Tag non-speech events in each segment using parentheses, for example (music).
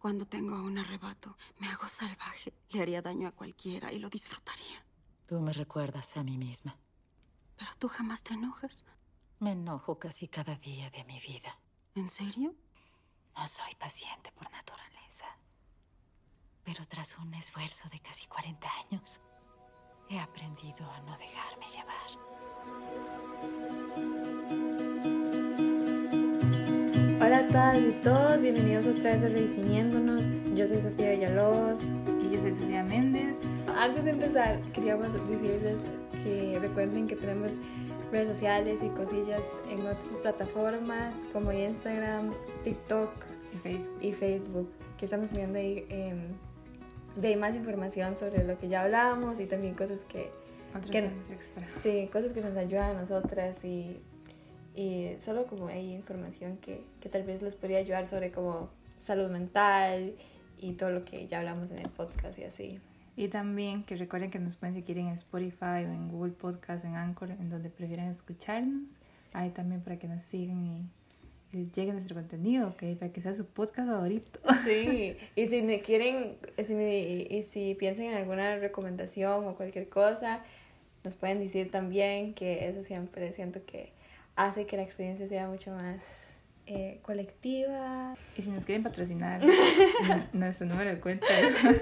Cuando tengo un arrebato, me hago salvaje. Le haría daño a cualquiera y lo disfrutaría. Tú me recuerdas a mí misma. Pero tú jamás te enojas. Me enojo casi cada día de mi vida. ¿En serio? No soy paciente por naturaleza. Pero tras un esfuerzo de casi 40 años, he aprendido a no dejarme llevar. Hola a todas y todos, bienvenidos otra vez a Redefiniéndonos. Yo soy Sofía Villalobos. Y yo soy Sofía Méndez. Antes de empezar, queríamos decirles que recuerden que tenemos redes sociales y cosillas en otras plataformas como Instagram, TikTok Y Facebook. y Facebook, que estamos subiendo ahí em, de más información sobre lo que ya hablamos y también cosas que, temas extra. sí, cosas que nos ayudan a nosotras y, y solo como hay información que, que tal vez les podría ayudar sobre como salud mental y todo lo que ya hablamos en el podcast y así. Y también que recuerden que nos pueden seguir en Spotify o en Google Podcast, en Anchor, en donde prefieran escucharnos. Ahí también para que nos sigan y, llegue nuestro contenido, ¿ok? Para que sea su podcast favorito. Sí, (laughs) y si me quieren, si me- y si piensan en alguna recomendación o cualquier cosa, nos pueden decir también que eso siempre siento que hace que la experiencia sea mucho más eh, colectiva. Y si nos quieren patrocinar, (laughs) nuestro número de cuenta.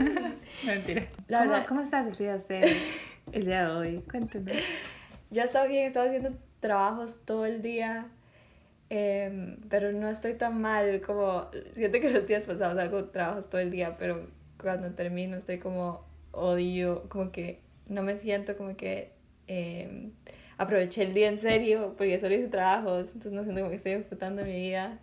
(laughs) Mentira. La ¿Cómo, verdad- ¿Cómo está Sofía usted el día de hoy? Cuéntenos. Yo he estado bien, he estado haciendo trabajos todo el día, em, pero no estoy tan mal como, siento que los días pasados hago trabajos todo el día, pero cuando termino estoy como odio, como que no me siento como que em, aproveché el día en serio, porque solo hice trabajos, entonces no siento como que estoy disfrutando mi vida.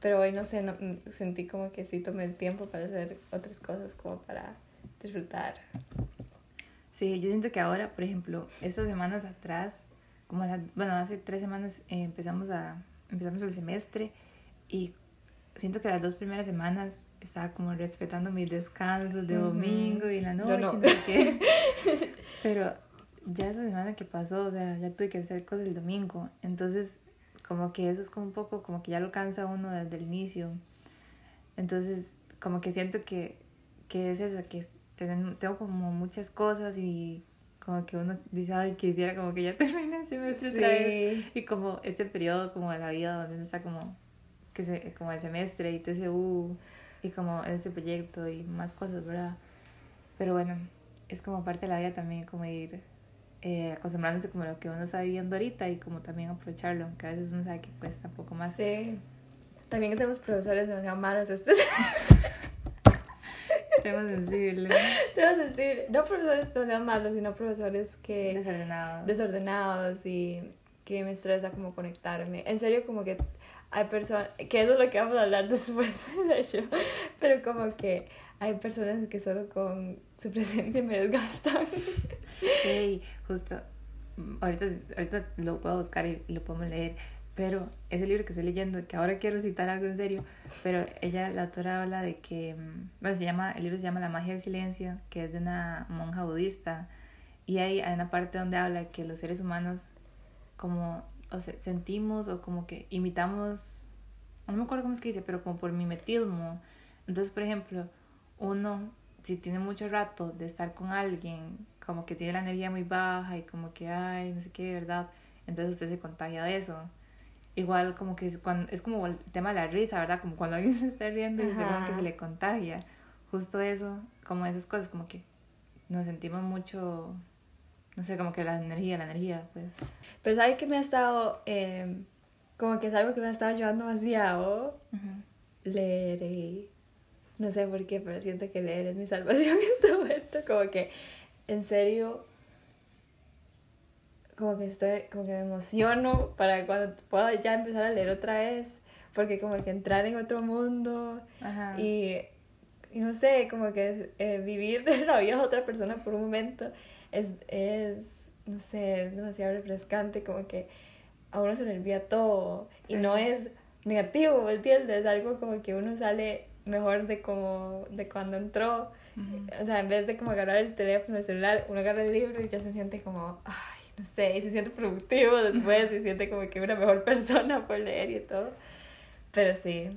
Pero hoy no sé, no- sentí como que sí tomé el tiempo para hacer otras cosas como para disfrutar. Sí, yo siento que ahora, por ejemplo, estas semanas atrás, como la- bueno, hace tres semanas eh, empezamos a empezamos el semestre y siento que las dos primeras semanas estaba como respetando mis descansos de domingo y en la noche, no. no sé qué. (laughs) Pero ya esa semana que pasó, o sea, ya tuve que hacer cosas el domingo, entonces como que eso es como un poco como que ya lo cansa uno desde el inicio. Entonces, como que siento que, que es eso, que ten- tengo como muchas cosas y como que uno dice, ay, quisiera como que ya (laughs) termine el semestre otra vez. Y como este periodo como de la vida donde uno está como, que se, como el semestre y TCU y como ese proyecto y más cosas, ¿verdad? Pero bueno, es como parte de la vida también como ir eh, acostumbrándose como a lo que uno está viviendo ahorita y como también aprovecharlo, aunque a veces uno sabe que cuesta un poco más. Sí. También que tenemos profesores demasiado malos este (laughs) (laughs) Tema sensible, Te vas a decir, no profesores demasiado malos, sino profesores que desordenado. desordenados y que me estresa como conectarme. En serio, como que hay personas, que eso es lo que vamos a hablar después, (laughs) de hecho, pero como que hay personas que solo con su presencia me desgastan. Hey, (laughs) justo, ahorita, ahorita lo puedo buscar y lo podemos leer, pero ese libro que estoy leyendo, que ahora quiero citar algo en serio, pero ella, la autora habla de que, mm, bueno, se llama, el libro se llama La magia del silencio, que es de una monja budista, y ahí hay una parte donde habla que los seres humanos como, o sea, sentimos o como que imitamos, no me acuerdo cómo es que dice, pero como por mimetismo. Entonces, por ejemplo, uno, si tiene mucho rato de estar con alguien, como que tiene la energía muy baja y como que, ay, no sé qué, ¿verdad? Entonces usted se contagia de eso. Igual como que es, cuando, es como el tema de la risa, ¿verdad? Como cuando (laughs) alguien se está riendo y se que se le contagia. Justo eso, como esas cosas, como que nos sentimos mucho, no sé, como que la energía, la energía, pues. Pero ¿sabes que me ha estado, eh, como que es algo que me ha estado ayudando demasiado? leer y no sé por qué, pero siento que leer es mi salvación (laughs) en este momento, como que en serio como que estoy, como que me emociono para cuando pueda ya empezar a leer otra vez, porque como que entrar en otro mundo Ajá. y, y no sé, como que eh, vivir (laughs) la vida de otra persona por un momento es, es, no sé, es demasiado refrescante, como que a uno se le olvida todo y Sí. no es negativo, ¿me entiendes? Es algo como que uno sale mejor de como de cuando entró. Ujú. O sea, en vez de como agarrar el teléfono, el celular, uno agarra el libro y ya se siente como, ay, no sé, y se siente productivo después, se siente como que una mejor (laughs) persona por leer y todo. Pero sí,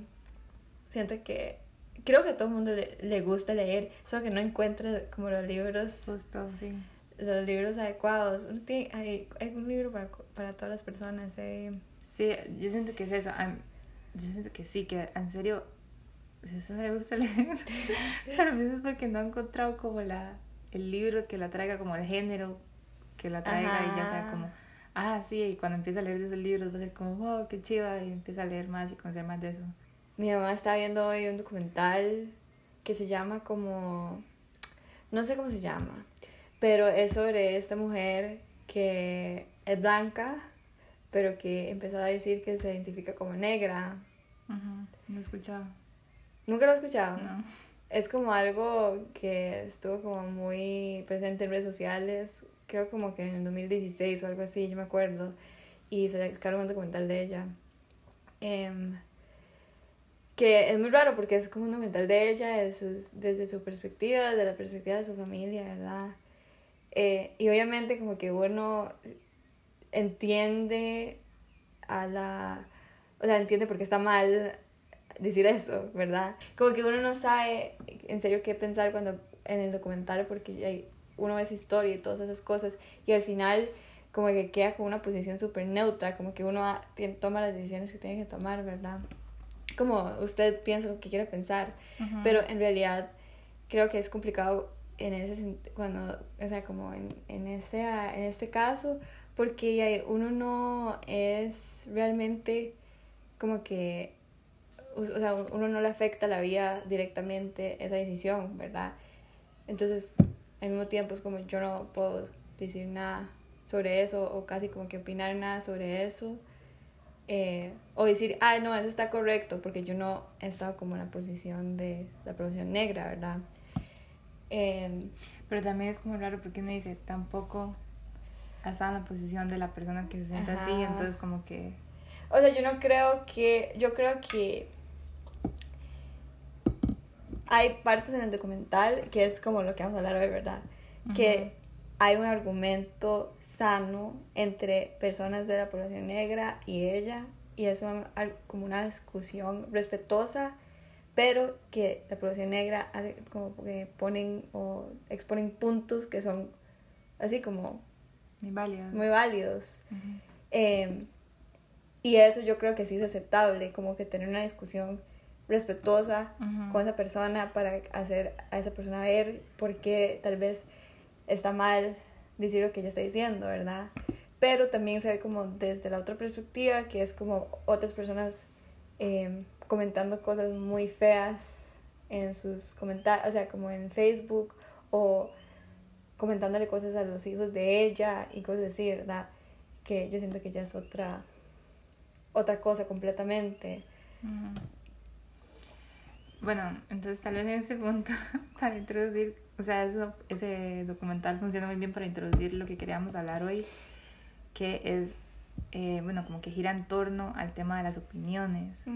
siento que, creo que a todo el mundo le, le gusta leer, solo que no encuentra como los libros, Justo, sí. los libros adecuados. Tiene- hay, hay un libro para, para todas las personas. eh. Sí, yo siento que es eso. am- yo siento que sí, que en serio, a usted no le gusta leer, (laughs) tal vez es porque no ha encontrado como la, el libro que la traiga, como el género que la traiga y ya sea Ajá. como, ah, sí, y cuando empieza a leer de esos libros va a ser como, wow, qué chiva, y empieza a leer más y conocer más de eso. Mi mamá está viendo hoy un documental que se llama como... No sé cómo se llama, pero es sobre esta mujer que es blanca, pero que empezó a decir que se identifica como negra. Ujú, No he escuchado. ¿Nunca lo has escuchado? No. Es como algo que estuvo como muy presente en redes sociales, creo como que en el 2016 o algo así, yo me acuerdo, y se sacaron un documental de ella. Em, que es muy raro porque es como un documental de ella de sus- desde su perspectiva, desde la perspectiva de su familia, ¿verdad? Eh, y obviamente como que uno entiende a la... O sea, entiende por qué está mal decir eso, ¿verdad? Como que uno no sabe en serio qué pensar cuando en el documental porque uno ve esa historia y todas esas cosas y al final como que queda con una posición súper neutra, como que uno toma las decisiones que tiene que tomar, ¿verdad? Como usted piensa lo que quiere pensar, Ujú. pero en realidad creo que es complicado en ese cuando o sea como en, en ese en este caso porque uno no es realmente como que o sea uno no le afecta la vida directamente esa decisión verdad entonces al mismo tiempo es como yo no puedo decir nada sobre eso o casi como que opinar nada sobre eso eh, o decir, ah, no, eso está correcto, porque yo no he estado como en la posición de la población negra, ¿verdad? Em, Pero también es como raro porque uno dice, tampoco ha estado en la posición de la persona que se siente así, Ajá. entonces como que... o sea, yo no creo que, yo creo que hay partes en el documental que es como lo que vamos a hablar hoy, ¿verdad? Que hay un argumento sano entre personas de la población negra y ella, y es como una discusión respetuosa, pero que la población negra hace como que ponen o exponen puntos que son así como Muy válido. muy válidos. Eh, y eso yo creo que sí es aceptable, como que tener una discusión respetuosa con esa persona para hacer a esa persona ver por qué tal vez está mal decir lo que ella está diciendo, ¿verdad? Pero también se ve como desde la otra perspectiva, que es como otras personas eh, comentando cosas muy feas en sus comentarios, o sea, como en Facebook o comentándole cosas a los hijos de ella y cosas así, ¿verdad? Que yo siento que ya es otra otra cosa completamente. Bueno, entonces tal vez en ese punto, (laughs) para introducir, o sea, eso- ese documental funciona muy bien para introducir lo que queríamos hablar hoy, que es, eh, bueno, como que gira en torno al tema de las opiniones.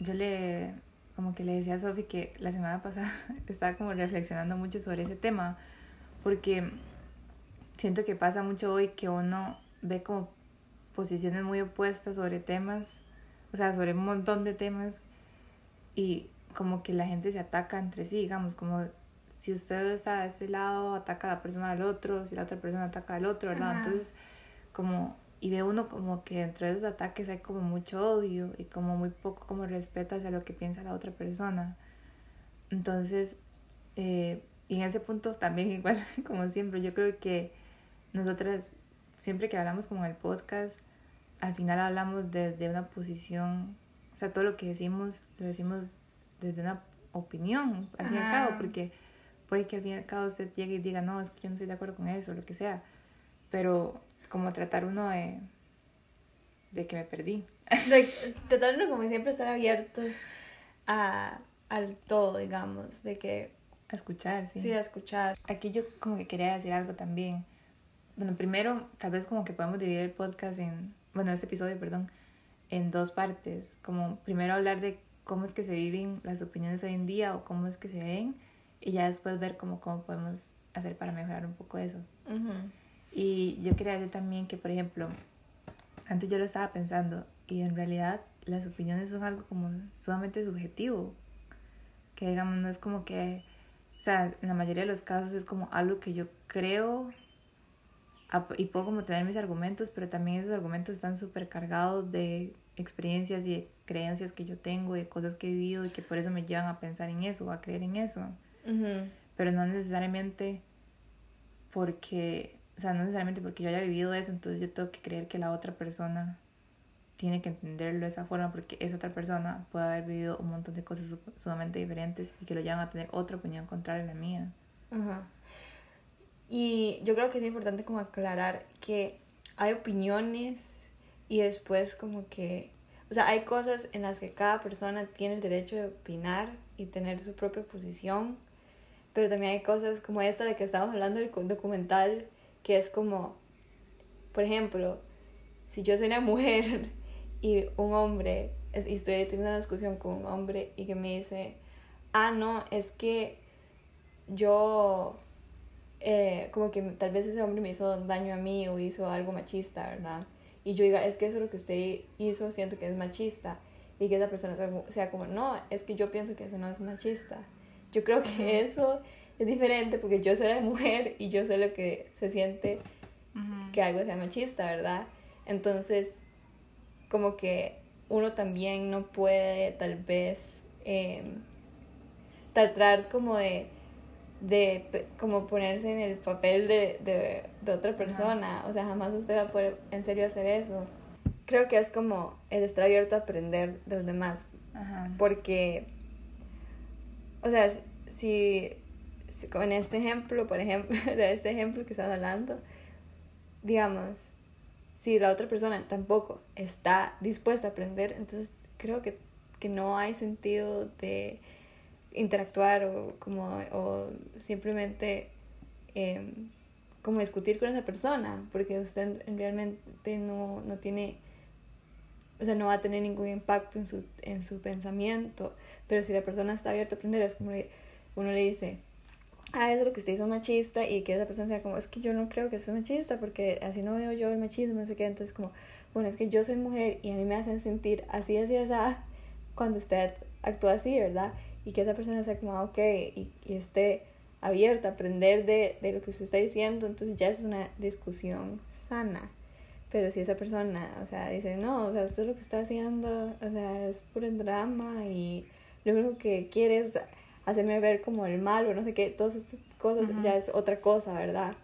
Yo le, como que le decía a Sofi que la semana pasada (laughs) estaba como reflexionando mucho sobre ese tema, porque siento que pasa mucho hoy que uno ve como posiciones muy opuestas sobre temas, o sea, sobre un montón de temas, y como que la gente se ataca entre sí, digamos, como si usted está de este lado, ataca a la persona del otro, si la otra persona ataca al otro, ¿verdad? Ajá. Entonces, como, y ve uno como que dentro de esos ataques hay como mucho odio y como muy poco como respeto hacia lo que piensa la otra persona. Entonces, eh, y en ese punto también (laughs) igual, como siempre, yo creo que nosotras, siempre que hablamos como en el podcast, al final hablamos desde una posición, sea, todo lo que decimos, lo decimos desde una opinión, al fin y al cabo, porque puede que al fin y al cabo usted llegue y diga, no, es que yo no estoy de acuerdo con eso, lo que sea, pero como tratar uno de, de que me perdí. (laughs) de, tratarlo como siempre estar abiertos a, al todo, digamos, de que A escuchar, sí. sí, a escuchar. Aquí yo como que quería decir algo también. Bueno, primero, tal vez como que podemos dividir el podcast en, bueno, este episodio, perdón, en dos partes. Como primero hablar de cómo es que se viven las opiniones hoy en día o cómo es que se ven y ya después ver cómo, cómo podemos hacer para mejorar un poco eso. Y yo quería decir también que, por ejemplo, antes yo lo estaba pensando y en realidad las opiniones son algo como sumamente subjetivo. que digamos no es como que, o sea, en la mayoría de los casos es como algo que yo creo y puedo como tener mis argumentos, pero también esos argumentos están súper cargados de experiencias y de creencias que yo tengo, de cosas que he vivido y que por eso me llevan a pensar en eso, o a creer en eso. Pero no necesariamente porque, o sea, no necesariamente porque yo haya vivido eso, entonces yo tengo que creer que la otra persona tiene que entenderlo de esa forma porque esa otra persona puede haber vivido un montón de cosas sumamente diferentes y que lo llevan a tener otra opinión contraria a la mía. Ajá. Y yo creo que es importante como aclarar que hay opiniones y después como que, o sea, hay cosas en las que cada persona tiene el derecho de opinar y tener su propia posición, pero también hay cosas como esta de que estamos hablando del documental, que es como, por ejemplo, si yo soy una (laughs) mujer y un hombre, y estoy teniendo una discusión con un hombre y que me dice, ah, no, es que yo eh, como que tal vez ese hombre me hizo daño a mí o hizo algo machista, ¿verdad? Y yo diga, es que eso es lo que usted hizo, siento que es machista. Y que esa persona sea como, no, es que yo pienso que eso no es machista. Yo creo que eso es diferente porque yo soy la mujer y yo sé lo que se siente que algo sea machista, ¿verdad? Entonces, como que uno también no puede tal vez eh, tratar como de de como ponerse en el papel de, de, de otra persona. O sea, jamás usted va a poder en serio hacer eso. Creo que es como el estar abierto a aprender de los demás. Porque, o sea, si, con este ejemplo, por ejemplo, (laughs) de este ejemplo que estás hablando, digamos, si la otra persona tampoco está dispuesta a aprender, entonces creo que, que no hay sentido de interactuar o como o simplemente em, como discutir con esa persona porque usted realmente no, no tiene o sea no va a tener ningún impacto en su, en su pensamiento pero si la persona está abierta a aprender es como uno le dice ah eso es lo que usted hizo machista y que esa persona sea como es que yo no creo que sea machista porque así no veo yo el machismo no sé qué entonces como bueno es que yo soy mujer y a mí me hacen sentir así así así cuando usted actúa así verdad y que esa persona sea como, ah, ok, y, y esté abierta a aprender de, de, lo que usted está diciendo, entonces ya es una discusión sana. Pero si esa persona, o sea, dice, no, o sea, usted lo que está haciendo, o sea, es puro drama y lo único que quiere es hacerme ver como el mal o no sé qué, todas esas cosas ya es otra cosa, ¿verdad?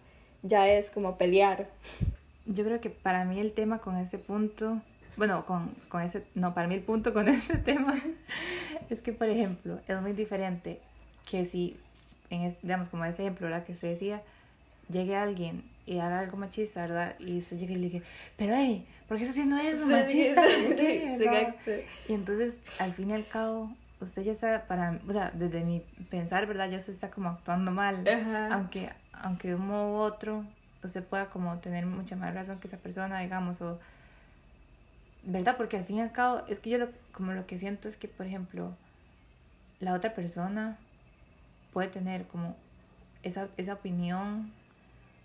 Ya es como pelear. Yo creo que para mí el tema con ese punto bueno, con, con ese, no, para mí el punto con (laughs) ese tema es que, por ejemplo, es muy diferente que si, en digamos, como ese ejemplo, la que se decía, llegue alguien y haga algo machista, ¿verdad? Y usted llegue y le diga, pero hey, ¿por qué está haciendo eso, machista? y entonces, al fin y al cabo, usted ya está, para, o sea, desde mi pensar, ¿verdad? Ya se está como actuando mal, aunque, aunque de un modo u otro, usted pueda como tener mucha más razón que esa persona, digamos, o ¿verdad? Porque al fin y al cabo, es que yo lo, como lo que siento es que, por ejemplo, la otra persona puede tener como esa, esa opinión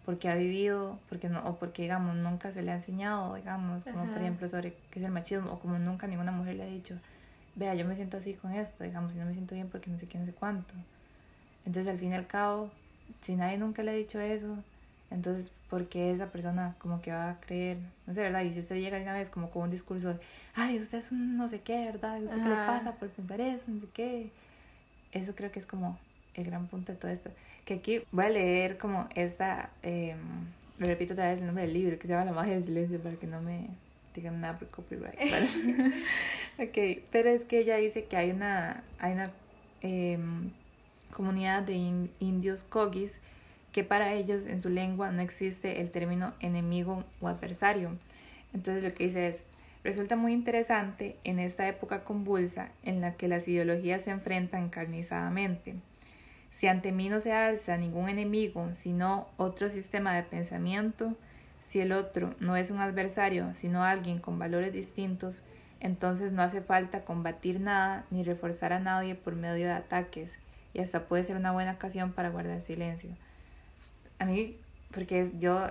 porque ha vivido, porque no, o porque, digamos, nunca se le ha enseñado, digamos, como por ejemplo sobre qué es el machismo, o como nunca ninguna mujer le ha dicho, vea, yo me siento así con esto, digamos, y no me siento bien porque no sé qué, no sé cuánto. Entonces, al fin y al cabo, si nadie nunca le ha dicho eso, entonces, ¿por qué esa persona como que va a creer? No sé, ¿verdad? Y si usted llega una vez como con un discurso de, ay, usted es un no sé qué, ¿verdad? ¿Usted qué le pasa por pensar eso? No sé qué. Eso creo que es como el gran punto de todo esto. Que aquí voy a leer como esta, eh, lo repito otra vez el nombre del libro, que se llama La magia del silencio, para que no me digan nada por copyright. (laughs) (laughs) ok, pero es que ella dice que hay una, hay una eh, comunidad de indios cogis que para ellos en su lengua no existe el término enemigo o adversario. Entonces lo que dice es, resulta muy interesante en esta época convulsa en la que las ideologías se enfrentan encarnizadamente. Si ante mí no se alza ningún enemigo, sino otro sistema de pensamiento, si el otro no es un adversario, sino alguien con valores distintos, entonces no hace falta combatir nada ni reforzar a nadie por medio de ataques, y hasta puede ser una buena ocasión para guardar silencio a mí, porque yo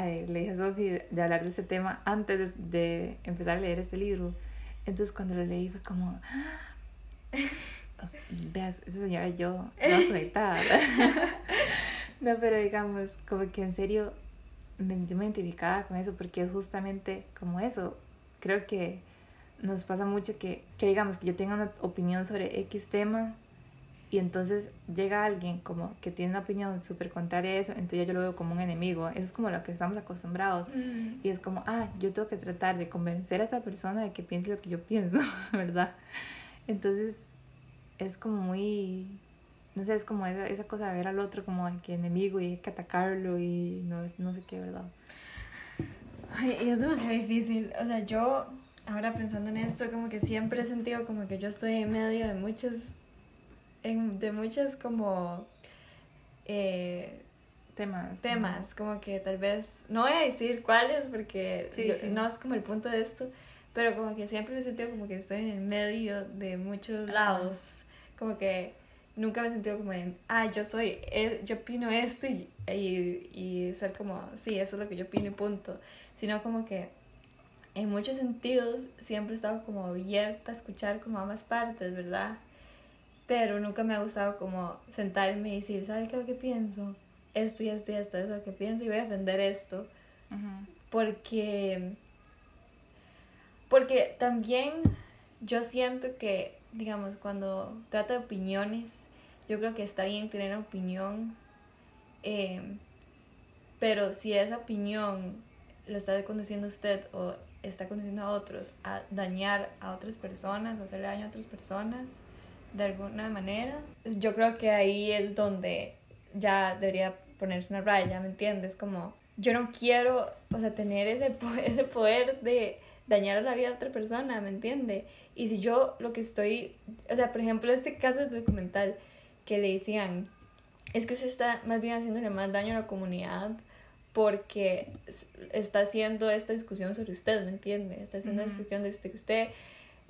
le dije a de hablar de este tema antes de, empezar a leer este libro. Entonces cuando lo leí fue como, (laughs) veas, esa señora yo, conectadas, ¿verdad? (laughs) no, pero digamos, como que en serio me sentí identificada con eso porque es justamente como eso. Creo que nos pasa mucho que, que digamos que yo tenga una opinión sobre X tema y entonces llega alguien como que tiene una opinión súper contraria a eso, entonces yo lo veo como un enemigo. Eso es como lo que estamos acostumbrados. Mm. Y es como, ah, yo tengo que tratar de convencer a esa persona de que piense lo que yo pienso, (laughs) ¿verdad? Entonces es como muy, no sé, es como esa, esa cosa de ver al otro como que enemigo y hay que atacarlo y no, no sé qué, ¿verdad? Ay, y es demasiado difícil. O sea, yo ahora pensando en esto, como que siempre he sentido como que yo estoy en medio de muchas, en, de muchas como eh, Temas. temas, como que tal vez, no voy a decir cuáles porque Sí, yo- sí. no es como el punto de esto, pero como que siempre me he sentido como que estoy en el medio de muchos Ajá. lados, como que nunca me he sentido como en, ah, yo soy, eh, yo opino esto y, y, y ser como, sí, eso es lo que yo opino y punto, sino como que en muchos sentidos siempre he estado como abierta a escuchar como ambas partes, ¿verdad? Pero nunca me ha gustado como sentarme y decir, ¿sabes qué es lo que pienso? Esto y esto y esto es lo que pienso y voy a defender esto. Ujú. Porque, porque también yo siento que, digamos, cuando trata de opiniones, yo creo que está bien tener opinión, eh, pero si esa opinión lo está conduciendo usted o está conduciendo a otros a dañar a otras personas o hacerle daño a otras personas de alguna manera, yo creo que ahí es donde ya debería ponerse una raya, ¿me entiendes? Como yo no quiero, o sea, tener ese, po- (laughs) ese poder de dañar la vida de otra persona, ¿me entiende? Y si yo lo que estoy, o sea, por ejemplo, este caso del documental que le decían, es que usted está más bien haciéndole más daño a la comunidad porque está haciendo esta discusión sobre usted, ¿me entiende? Está haciendo la Ujú. discusión de usted que usted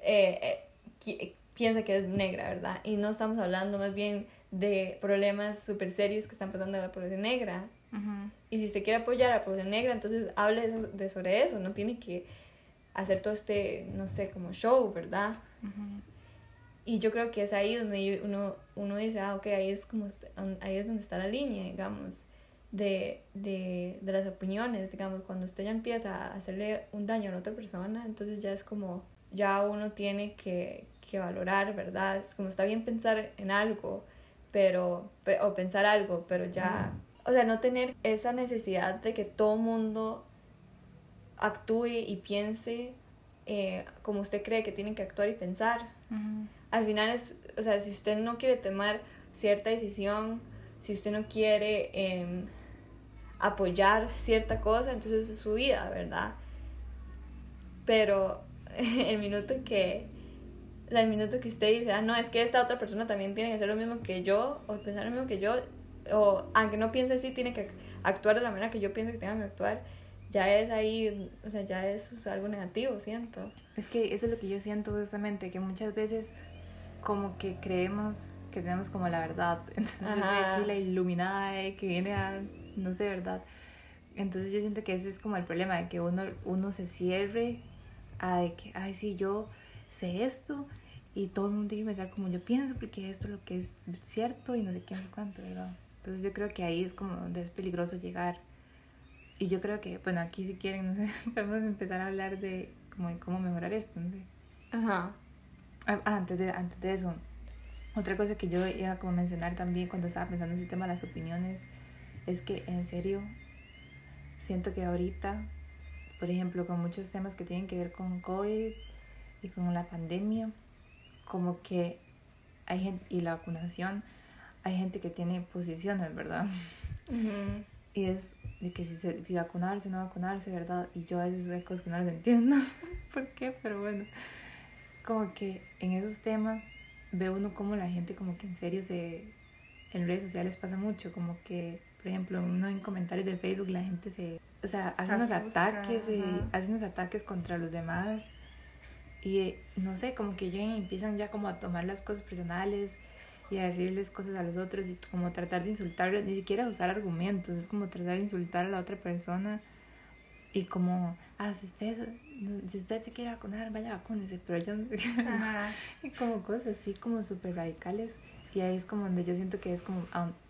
eh, eh, piensa que es negra, ¿verdad? Y no estamos hablando más bien de problemas súper serios que están pasando a la población negra. Y si usted quiere apoyar a la población negra, entonces hable de, de sobre eso, no tiene que hacer todo este, no sé, como show, ¿verdad? Y yo creo que es ahí donde uno, uno dice, ah, ok, ahí es, como, ahí es donde está la línea, digamos, de, de, de las opiniones, digamos, cuando usted ya empieza a hacerle un daño a otra persona, entonces ya es como, ya uno tiene que, que valorar, ¿verdad? Es como está bien pensar en algo, pero, pe- o pensar algo, pero ya, o sea, no tener esa necesidad de que todo mundo actúe y piense eh, como usted cree que tiene que actuar y pensar al final es, o sea, si usted no quiere tomar cierta decisión, si usted no quiere em, apoyar cierta cosa, entonces es su vida, ¿verdad? Pero (laughs) el minuto que, el minuto que usted dice, ah, no, es que esta otra persona también tiene que hacer lo mismo que yo, o pensar lo mismo que yo, o aunque no piense así, tiene que actuar de la manera que yo pienso que tenga que actuar, ya es ahí, o sea, ya eso es algo negativo, siento. Es que eso es lo que yo siento justamente, que muchas veces como que creemos que tenemos como la verdad. (laughs) Entonces Ajá. aquí la iluminada eh, que viene a, no sé, verdad. Entonces yo siento que ese es como el problema, de que uno, uno se cierre a de que, ay, sí, yo sé esto y todo el mundo tiene que pensar como yo pienso porque esto es lo que es cierto y no sé qué, no sé cuánto, ¿verdad? Entonces yo creo que ahí es como donde es peligroso llegar. Y yo creo que, bueno, aquí si quieren, (laughs) no sé, podemos empezar a hablar de como de cómo mejorar esto, no sé. Ajá. Ah, ah, antes de, antes de eso, otra cosa que yo iba como a mencionar también cuando estaba pensando en ese tema de las opiniones es que en serio siento que ahorita, por ejemplo, con muchos temas que tienen que ver con COVID y con la pandemia, como que hay gente, y la vacunación, hay gente que tiene posiciones, ¿verdad? Y es de que si, se, si vacunarse o no vacunarse, ¿verdad? Y yo a veces hay cosas que no las entiendo. (laughs) ¿Por qué? Pero bueno. Como que en esos temas ve uno como la gente como que en serio se... En redes sociales pasa mucho, como que, por ejemplo, uno en comentarios de Facebook la gente se... O sea, hace Se unos ataques, hace unos ataques contra los demás. Y eh, no sé, como que llegan y empiezan ya como a tomar las cosas personales y a decirles cosas a los otros y como tratar de insultarlos, ni siquiera usar argumentos, es como tratar de insultar a la otra persona Y como, ah, si usted, si usted se quiere vacunar, vaya vacúnese, pero yo no Ajá. (laughs) Y como cosas así como súper radicales. Y ahí es como donde yo siento que es como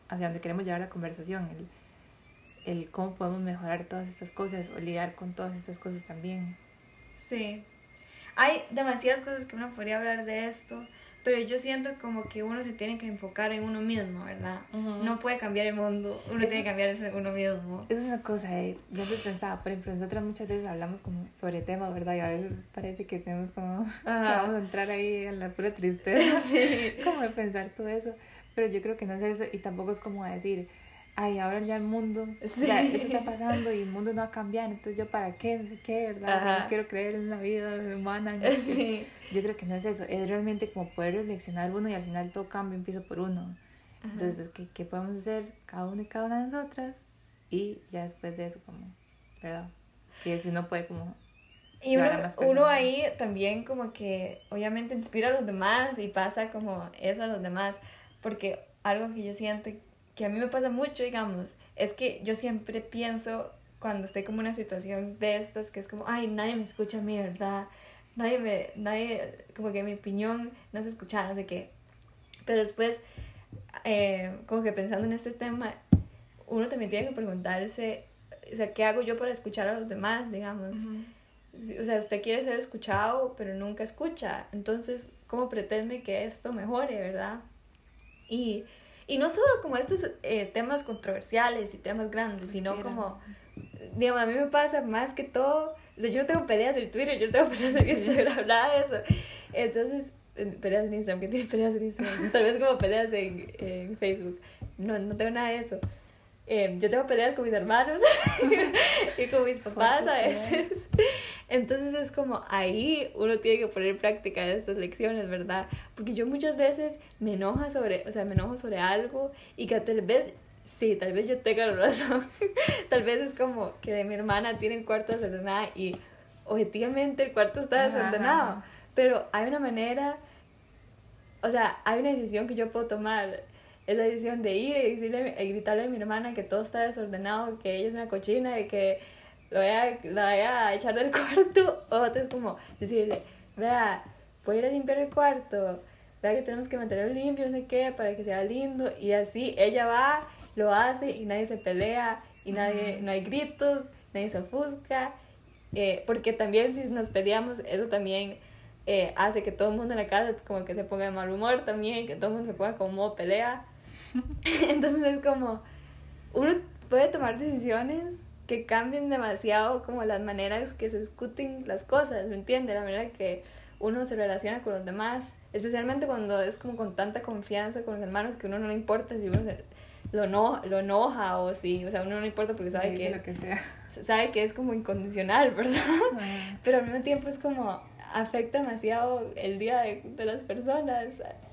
hacia donde queremos llevar la conversación, el, el cómo podemos mejorar todas estas cosas o lidiar con todas estas cosas también. Sí. Hay demasiadas cosas que uno podría hablar de esto, pero yo siento como que uno se tiene que enfocar en uno mismo, ¿verdad? Ujú. No puede cambiar el mundo, uno Eso- tiene que cambiarse uno mismo. Es una cosa, eh. yo antes pensaba, por ejemplo, nosotras muchas veces hablamos como sobre temas, ¿verdad? Y a veces parece que tenemos como, (laughs) que vamos a entrar ahí en la pura tristeza, (laughs) Sí. como de pensar todo eso. Pero yo creo que no es eso y tampoco es como decir, ay, ahora ya el mundo, Sí. eso está pasando y el mundo no va a cambiar, entonces yo para qué, no sé qué, ¿verdad? Ajá. No quiero creer en la vida humana. no. Sí. Yo creo que no es eso, es realmente como poder reflexionar uno y al final todo cambio empieza por uno. Entonces, ¿qué, ¿qué podemos hacer cada uno y cada una de nosotras? Y ya después de eso, como, ¿verdad? Que si no puede como... Y uno, uno ahí también como que obviamente inspira a los demás y pasa como eso a los demás, porque algo que yo siento que a mí me pasa mucho, digamos, es que yo siempre pienso cuando estoy como en una situación de estas, que es como, ay, nadie me escucha a mí, ¿verdad? Nadie me, nadie, como que mi opinión no se escucha, no sé qué. Pero después, eh, como que pensando en este tema, uno también tiene que preguntarse, o sea, ¿qué hago yo para escuchar a los demás, digamos? Sí, O sea, usted quiere ser escuchado, pero nunca escucha. Entonces, ¿cómo pretende que esto mejore, verdad? Y, y no solo como estos eh, temas controversiales y temas grandes, sino como, digamos, a mí me pasa más que todo, o sea, yo no tengo peleas en Twitter, yo no tengo peleas en Instagram, (laughs) nada de eso. Entonces, eh, peleas en Instagram, ¿qué tiene peleas en Instagram? (laughs) Tal vez como peleas en, en Facebook. No, no tengo nada de eso. Eh, yo tengo peleas con mis hermanos (laughs) y con mis papás a veces. Entonces es como ahí uno tiene que poner en práctica estas lecciones, ¿verdad? Porque yo muchas veces me enoja sobre, o sea, me enojo sobre algo y que tal vez, sí, tal vez yo tenga la (laughs) razón. tal vez es como que de mi hermana tiene el cuarto desordenado y objetivamente el cuarto está desordenado. ajá. Pero hay una manera, o sea, hay una decisión que yo puedo tomar. Es la decisión de ir y, decirle, y gritarle a mi hermana que todo está desordenado, que ella es una cochina y que lo voy a, la voy a echar del (laughs) cuarto. O otra es como decirle, vea, voy a ir a limpiar el cuarto, vea que tenemos que mantenerlo limpio, no sé qué, para que sea lindo. Y así ella va, lo hace y nadie se pelea y nadie, no hay gritos, nadie se ofusca. Eh, porque también si nos peleamos, eso también eh, hace que todo el mundo en la casa como que se ponga de mal humor también, que todo el mundo se ponga como modo pelea. (laughs) (laughs) Entonces es como, uno puede tomar decisiones que cambien demasiado como las maneras que se discuten las cosas, ¿me entiendes? La manera que uno se relaciona con los demás, especialmente cuando es como con tanta confianza con los hermanos que uno no le importa si uno se, lo, no, lo enoja o si, o sea, uno no le importa porque sabe Dice que, lo que sea. sabe que es como incondicional, (laughs) ¿verdad? Ajá. pero al mismo tiempo es como afecta demasiado el día de, de las personas.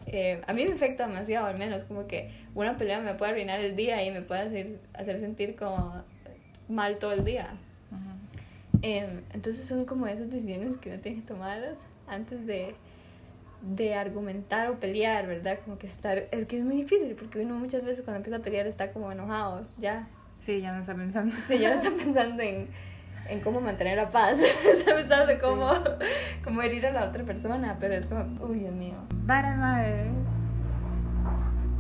Eh, a mí me afecta demasiado, al menos, como que una pelea me puede arruinar el día y me puede hacer, hacer sentir como mal todo el día. Eh, entonces son como esas decisiones que uno tiene que tomar antes de, de argumentar o pelear, ¿verdad? Como que estar... Es que es muy difícil porque uno muchas veces cuando empieza a pelear está como enojado, ya. Sí, ya no está pensando. Sí, ya no está (laughs) pensando en, en cómo mantener la paz, (laughs) está pensando en cómo, cómo herir a la otra persona, pero es como, uy, Dios mío. Varas, madre.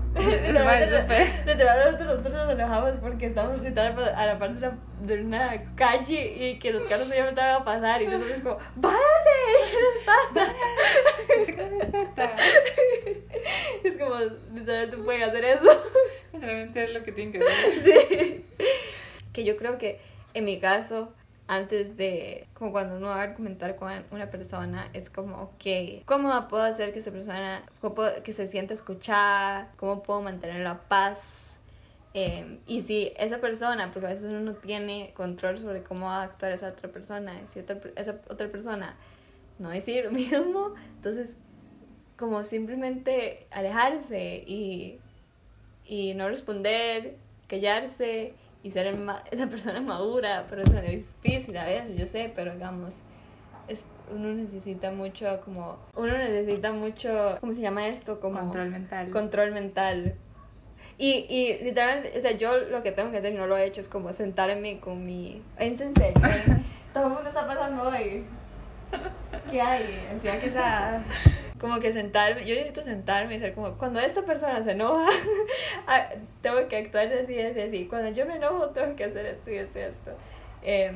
(laughs) Literalmente, nosotros nos enojamos porque estamos gritando a la parte de, una calle y que los carros obviamente van a pasar y nosotros como, ¡párate! (laughs) ¿Qué les pasa? (laughs) Es como, literalmente pueden hacer eso. Realmente es lo que tienen que hacer. Sí. Que yo creo que en mi caso, antes de, como cuando uno va a argumentar con una persona, es como, ok, ¿cómo puedo hacer que esa persona, que se sienta escuchada? ¿Cómo puedo mantener la paz? Eh, y si esa persona, porque a veces uno no tiene control sobre cómo va a actuar esa otra persona, si otra, esa otra persona no decir lo mismo, entonces como simplemente alejarse y, y no responder, callarse y ser esa persona madura, pero es difícil a veces, yo sé, pero digamos, es, uno necesita mucho como, uno necesita mucho, ¿cómo se llama esto? Como Control mental. control mental. Y, y literalmente, o sea, yo lo que tengo que hacer y no lo he hecho es como sentarme con mi... Es en serio. ¿eh? (laughs) Todo el mundo está pasando hoy. ¿Qué hay? Que esa... Como que sentarme, yo necesito sentarme y ser como, cuando esta persona se enoja, (laughs) ah, tengo que actuar así, así, así. Cuando yo me enojo, tengo que hacer esto y esto y esto. Em,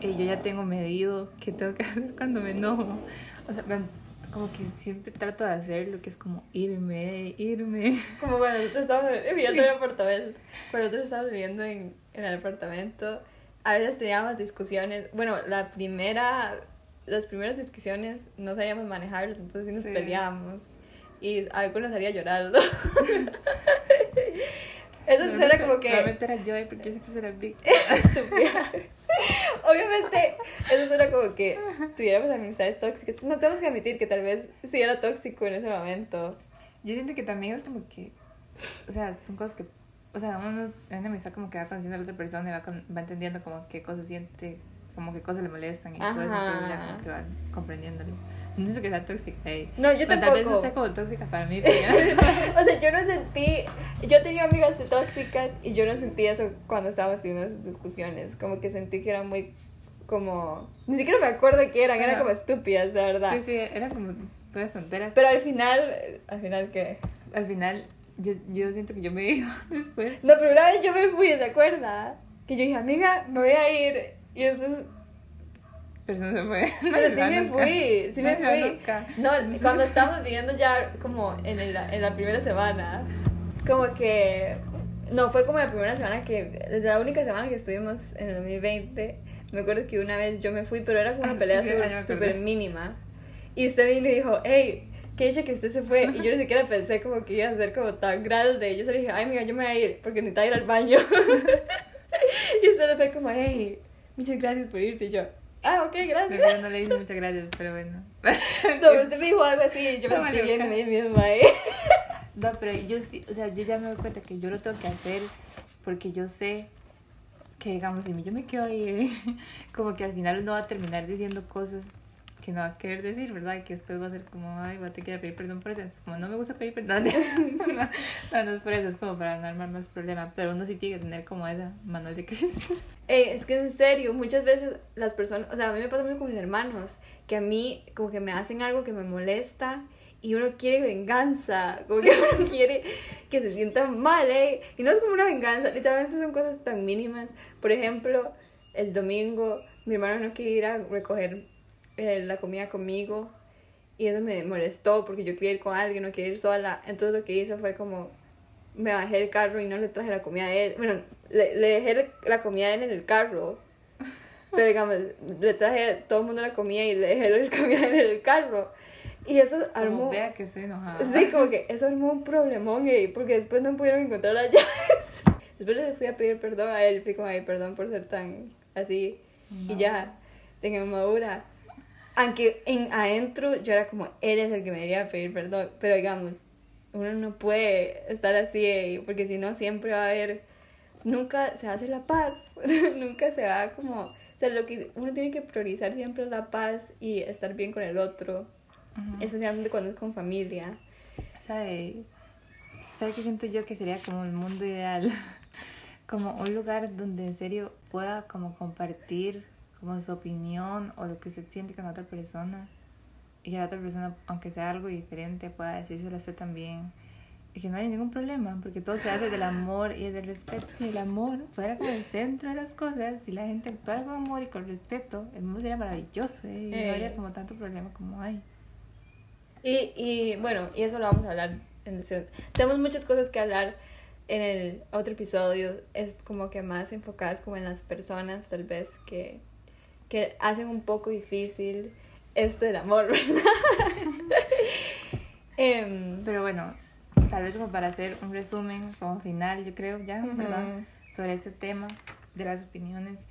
Y yo ya tengo medido qué tengo que (laughs) hacer cuando me enojo. O sea, como que siempre trato de hacer lo que es como irme, irme. (laughs) Como cuando nosotros estábamos viviendo en el apartamento, cuando nosotros estábamos viviendo en, en el apartamento, a veces teníamos discusiones. Bueno, la primera, las primeras discusiones no sabíamos manejarlas, entonces sí nos Sí. peleábamos. Y algo nos haría llorar, ¿no? (laughs) Eso suena como que. Realmente era yo, porque yo siempre era estúpida. (laughs) Obviamente, eso suena como que tuviéramos amistades tóxicas. No tenemos que admitir que tal vez sí era tóxico en ese momento. Yo siento que también es como que, o sea, son cosas que, o sea, uno en una amistad como que va conociendo a la otra persona y va, con- va entendiendo como qué cosas siente, como qué cosas le molestan y todo eso, entonces ya como que van comprendiéndolo. No siento que sea tóxica ahí. No, yo Bueno, tal vez tampoco. esté como tóxica para mí, (laughs) O sea, yo no sentí, yo tenía amigas tóxicas y yo no sentí eso cuando estábamos teniendo esas discusiones, como que sentí que eran muy como, ni siquiera me acuerdo qué eran, eran Ajá. como estúpidas, de verdad. sí, sí, era como puras tonteras. Pero al final, al final qué? Al final, yo, yo siento que yo me (laughs) iba después. Pero una vez yo me fui, ¿se acuerda? Que yo dije, amiga, me voy a ir. Y después, Pero no se fue. No pero (laughs) sí me nunca. fui, sí No me fui. nunca. No, cuando estábamos viviendo ya como en, el- en la primera semana, como que, no, fue como la primera semana que, la única semana que estuvimos en el 2020, me acuerdo que una vez yo me fui, pero era como una Ah, pelea (laughs) súper mínima. Y usted vino y dijo, hey, qué dicha que usted se fue. Y yo ni siquiera pensé como que iba a ser como tan grande. Yo solo dije, ay, mira, yo me voy a ir porque necesitaba ir al baño. (laughs) y usted fue como, hey, muchas gracias por irse. Y yo, ah, ok, gracias. verdad no le dije muchas gracias, pero bueno. (laughs) No, usted me dijo algo así y yo me No, loca. de mí misma, ¿eh? No, pero yo sí, o sea, yo ya me doy cuenta que yo lo tengo que hacer porque yo sé que, digamos, si yo me quedo ahí, (laughs) como que al final uno va a terminar diciendo cosas que no va a querer decir, ¿verdad? Y que después va a ser como, ay, voy a tener que pedir perdón por eso. Entonces, como no me gusta pedir perdón, (laughs) no, no, no es por eso, es como para no armar más problema. Pero uno sí tiene que tener como esa manual de críticas. (laughs) Eh, es que en serio, muchas veces las personas, o sea, a mí me pasa mucho con mis hermanos, que a mí como que me hacen algo que me molesta y uno quiere venganza, como que uno (laughs) quiere que se sientan mal, ¿eh? Y no es como una venganza, literalmente son cosas tan mínimas. Por ejemplo, el domingo mi hermano no quería ir a recoger eh, la comida conmigo y eso me molestó porque yo quería ir con alguien, no quería ir sola. Entonces lo que hice fue como me bajé del carro y no le traje la comida a él. Bueno, le, le dejé la comida a él en el carro. (laughs) Pero digamos, le traje a todo el mundo la comida y le dejé la (laughs) comida él en el carro. Y eso Como armó... vea que estoy enojada. Sí, como que eso armó un problemón, gay, porque después no pudieron encontrar las (laughs) llaves. Después le fui a pedir perdón a él, fui como, ay, perdón por ser tan así. Y ya, tengo madura. Aunque en adentro yo era como, él es el que me debería pedir perdón. Pero digamos, uno no puede estar así, porque si no siempre va a haber, nunca se hace la paz, (laughs) nunca se va como, o sea, lo que uno tiene que priorizar siempre es la paz y estar bien con el otro, Ujú. especialmente cuando es con familia. ¿Sabe? ¿Sabe qué siento yo que sería como el mundo ideal? (laughs) Como un lugar donde en serio pueda como compartir como su opinión o lo que usted siente con otra persona y que la otra persona, aunque sea algo diferente, pueda decírselo a usted también y que no haya ningún problema porque todo se hace del amor y del respeto. Si el amor fuera como el centro de las cosas, si la gente actuara con amor y con respeto, el mundo sería maravilloso ¿eh? y Eh. no habría como tanto problema como hay. Y, y bueno, y eso lo vamos a hablar en el. Tenemos muchas cosas que hablar en el otro episodio. Es como que más enfocadas como en las personas, tal vez, que, que hacen un poco difícil esto del amor, (laughs) ¿verdad? (laughs) Em, Pero bueno, tal vez como para hacer un resumen como final, yo creo ya, ¿verdad? Ujú. Sobre este tema de las opiniones,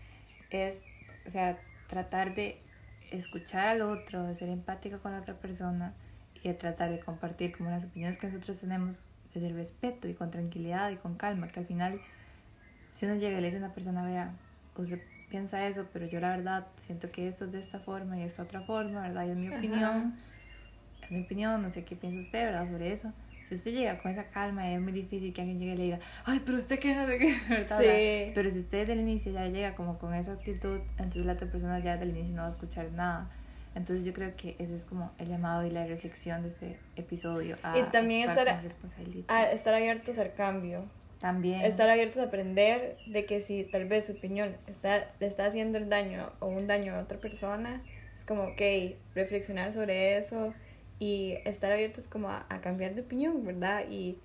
es, o sea, tratar de escuchar al otro, de ser empático con la otra persona y de tratar de compartir como las opiniones que nosotros tenemos desde el respeto y con tranquilidad y con calma, que al final, si uno llega y le dice a una persona, vea, usted piensa eso, pero yo la verdad siento que esto es de esta forma y esta otra forma, ¿verdad? Y es mi Ajá. opinión es mi opinión, no sé qué piensa usted, ¿verdad? Sobre eso. Si usted llega con esa calma, es muy difícil que alguien llegue y le diga, ay, pero usted qué no sé qué, (laughs) ¿verdad? Sí. Pero si usted desde el inicio ya llega como con esa actitud, entonces la otra persona ya desde el inicio no va a escuchar nada. Entonces yo creo que ese es como el llamado y la reflexión de este episodio. A Y también estar- responsabilidad. A estar abiertos al cambio. También. Estar abiertos a aprender de que si tal vez su opinión está, le está haciendo el daño o un daño a otra persona, es como, ok, reflexionar sobre eso y estar abiertos como a, a cambiar de opinión, ¿verdad? Y,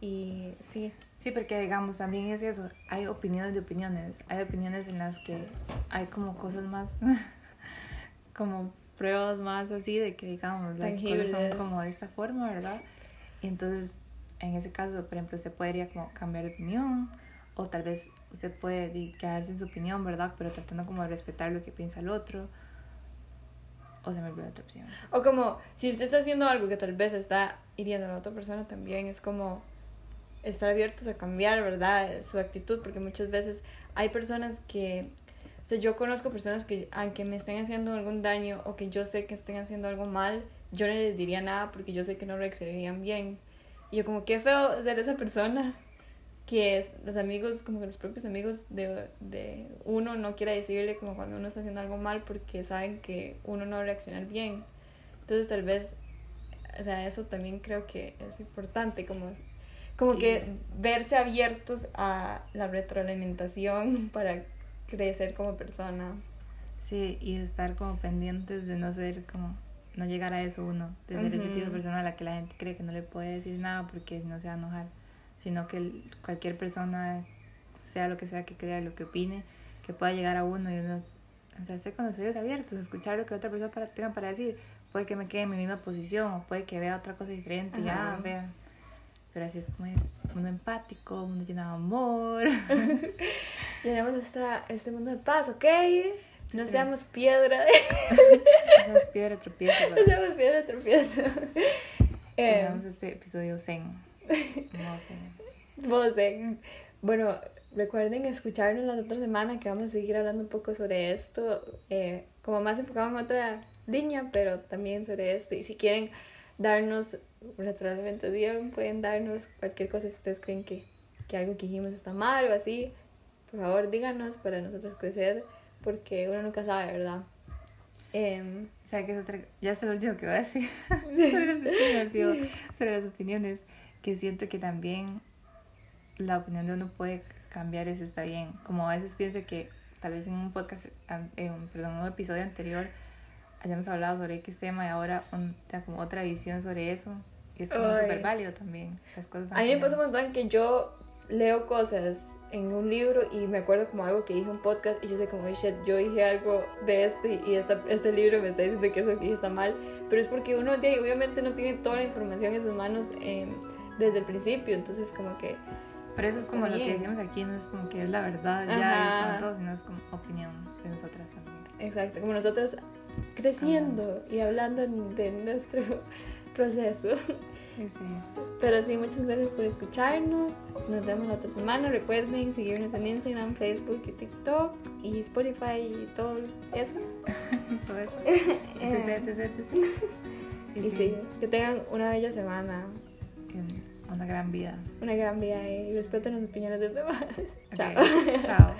y sí, Sí, porque digamos, también es eso, hay opiniones de opiniones, hay opiniones en las que hay como cosas más, (laughs) como pruebas más así de que digamos, las cosas son como de esta forma, ¿verdad? Y entonces, en ese caso, por ejemplo, usted podría como cambiar de opinión, o tal vez usted puede quedarse en su opinión, ¿verdad? Pero tratando como de respetar lo que piensa el otro, o se me olvidó otra opción. O como, si usted está haciendo algo que tal vez está hiriendo a la otra persona también, es como estar abiertos a cambiar, ¿verdad? Su actitud, porque muchas veces hay personas que, o sea, yo conozco personas que, aunque me estén haciendo algún daño o que yo sé que estén haciendo algo mal, yo no les diría nada porque yo sé que no reaccionarían bien. Y yo como, qué feo ser esa persona que es, los amigos, como que los propios amigos de, de uno no quiera decirle como cuando uno está haciendo algo mal porque saben que uno no va a reaccionar bien. Entonces tal vez, o sea, eso también creo que es importante, como, como Y que verse abiertos a la retroalimentación (laughs) para crecer como persona. Sí, y estar como pendientes de no ser como, no llegar a eso uno, de ser ese tipo de persona a la que la gente cree que no le puede decir nada porque si no se va a enojar, sino que cualquier persona, sea lo que sea que crea, lo que opine, que pueda llegar a uno y uno, o sea, esté con los oídos abiertos, escuchar lo que otra persona para, tenga para decir, puede que me quede en mi misma posición o puede que vea otra cosa diferente, ya, Ajá. vea. Pero así es como es, mundo empático, mundo lleno de amor. (laughs) Llenamos esta, este mundo de paz, ¿ok? No seamos piedra, (laughs) Esas piedra tropiezo, (laughs) no seamos piedra tropiezo. (laughs) Eh, Terminamos este episodio zen. (laughs) No zen. Eh, Bueno, recuerden escucharnos la otra semana que vamos a seguir hablando un poco sobre esto, eh, como más enfocado en otra línea, pero también sobre esto. Y si quieren darnos retroalimentación, pueden darnos cualquier cosa si ustedes creen que, que algo que dijimos está mal o así. Por favor, díganos para nosotros crecer, porque uno nunca sabe, ¿verdad? Em, O sea, que es otra... Ya es lo último que voy a decir. (laughs) (laughs) sobre, sobre las opiniones. Que siento que también la opinión de uno puede cambiar, eso está bien. Como a veces pienso que tal vez en un podcast, en perdón, en un episodio anterior hayamos hablado sobre X tema y ahora un- como otra visión sobre eso. Y es como súper válido también. Las cosas A mí me pasa un montón que yo leo cosas en un libro y me acuerdo como algo que dije en un podcast y yo sé como, shit, yo dije algo de este y esta, este libro me está diciendo que eso que está mal, pero es porque uno de ahí obviamente no tiene toda la información en sus manos em, desde el principio, entonces como que, Pero eso es como lo que bien. decimos aquí, no es como que es la verdad, ya Ajá. es como todo, sino es como opinión de nosotras también. exacto, como nosotros creciendo y hablando de nuestro (laughs) proceso. Sí. Pero sí, muchas gracias por escucharnos. Nos vemos la otra semana. Recuerden seguirnos en Instagram, Facebook y TikTok y Spotify y todo eso. (laughs) todo eso. (laughs) Eh, Etc, etc, etc. y sí, que tengan una bella semana, Una gran vida. una gran vida y respeten las opiniones de los demás. (laughs) Chao. Chao.